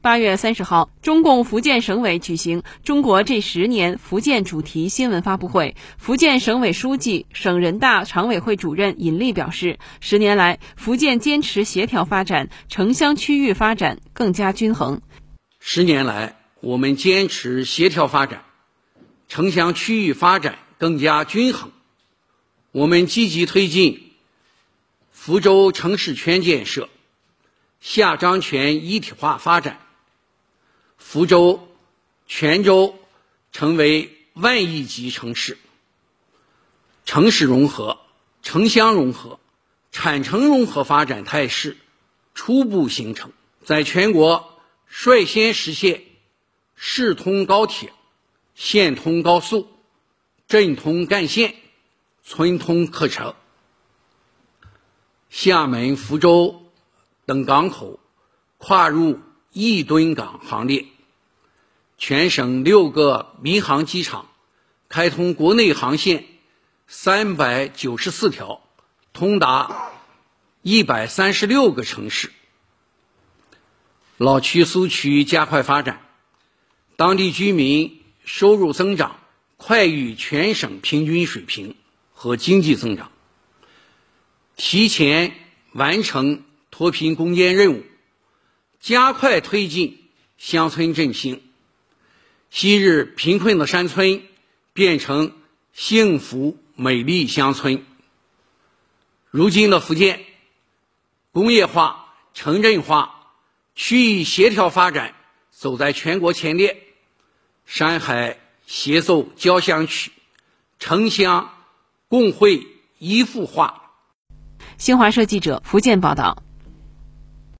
八月三十号，中共福建省委举行“中国这十年”福建主题新闻发布会。福建省委书记、省人大常委会主任尹力表示，十年来，福建坚持协调发展，城乡区域发展更加均衡。十年来，我们坚持协调发展，城乡区域发展更加均衡。我们积极推进福州城市圈建设，下漳泉一体化发展。福州、泉州成为万亿级城市，城市融合、城乡融合、产城融合发展态势初步形成，在全国率先实现市通高铁、县通高速、镇通干线、村通客车。厦门、福州等港口跨入亿吨港行列。全省六个民航机场开通国内航线三百九十四条，通达一百三十六个城市。老区苏区加快发展，当地居民收入增长快于全省平均水平和经济增长。提前完成脱贫攻坚任务，加快推进乡村振兴。昔日贫困的山村变成幸福美丽乡村。如今的福建，工业化、城镇化、区域协调发展走在全国前列，山海协奏交响曲，城乡共绘一幅画。新华社记者福建报道。